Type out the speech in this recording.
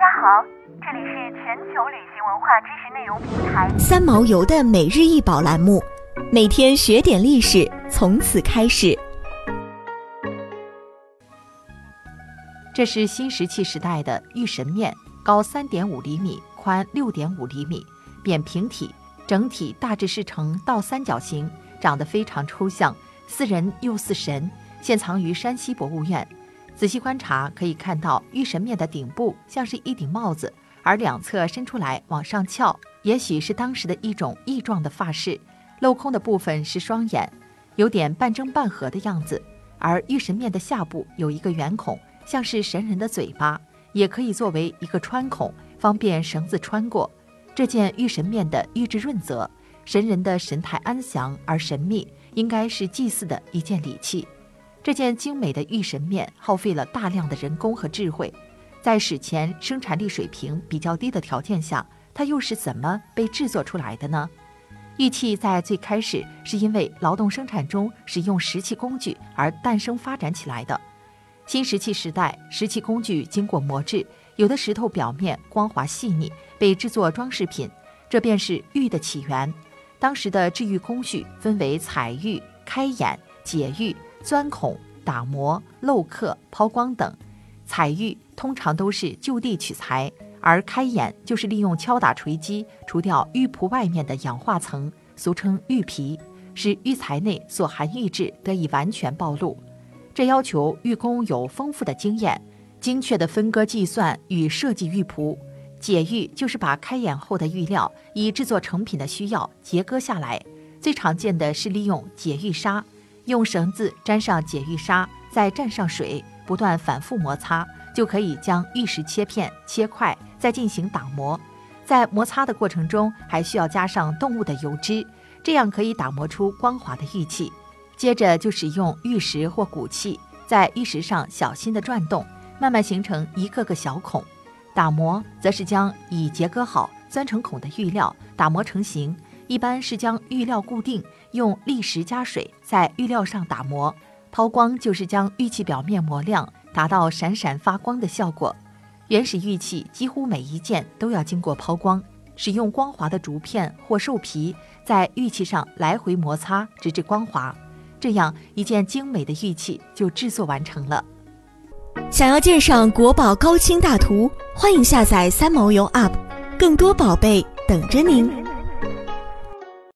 家好，这里是全球旅行文化知识内容平台三毛游的每日一宝栏目，每天学点历史，从此开始。这是新石器时代的玉神面，高三点五厘米，宽六点五厘米，扁平体，整体大致是呈倒三角形，长得非常抽象，似人又似神，现藏于山西博物院。仔细观察，可以看到玉神面的顶部像是一顶帽子，而两侧伸出来往上翘，也许是当时的一种异状的发饰。镂空的部分是双眼，有点半睁半合的样子。而玉神面的下部有一个圆孔，像是神人的嘴巴，也可以作为一个穿孔，方便绳子穿过。这件玉神面的玉质润泽，神人的神态安详而神秘，应该是祭祀的一件礼器。这件精美的玉神面耗费了大量的人工和智慧，在史前生产力水平比较低的条件下，它又是怎么被制作出来的呢？玉器在最开始是因为劳动生产中使用石器工具而诞生发展起来的。新石器时代，石器工具经过磨制，有的石头表面光滑细腻，被制作装饰品，这便是玉的起源。当时的制玉工序分为采玉、开眼、解玉。钻孔、打磨、镂刻、抛光等，采玉通常都是就地取材，而开眼就是利用敲打锤击除掉玉璞外面的氧化层，俗称玉皮，使玉材内所含玉质得以完全暴露。这要求玉工有丰富的经验，精确的分割计算与设计玉璞。解玉就是把开眼后的玉料以制作成品的需要截割下来，最常见的是利用解玉砂。用绳子沾上解玉砂，再蘸上水，不断反复摩擦，就可以将玉石切片、切块，再进行打磨。在摩擦的过程中，还需要加上动物的油脂，这样可以打磨出光滑的玉器。接着就使用玉石或骨器，在玉石上小心地转动，慢慢形成一个个小孔。打磨则是将已切割好、钻成孔的玉料打磨成型。一般是将玉料固定，用砾石加水在玉料上打磨。抛光就是将玉器表面磨亮，达到闪闪发光的效果。原始玉器几乎每一件都要经过抛光，使用光滑的竹片或兽皮在玉器上来回摩擦，直至光滑，这样一件精美的玉器就制作完成了。想要鉴赏国宝高清大图，欢迎下载三毛游 App，更多宝贝等着您。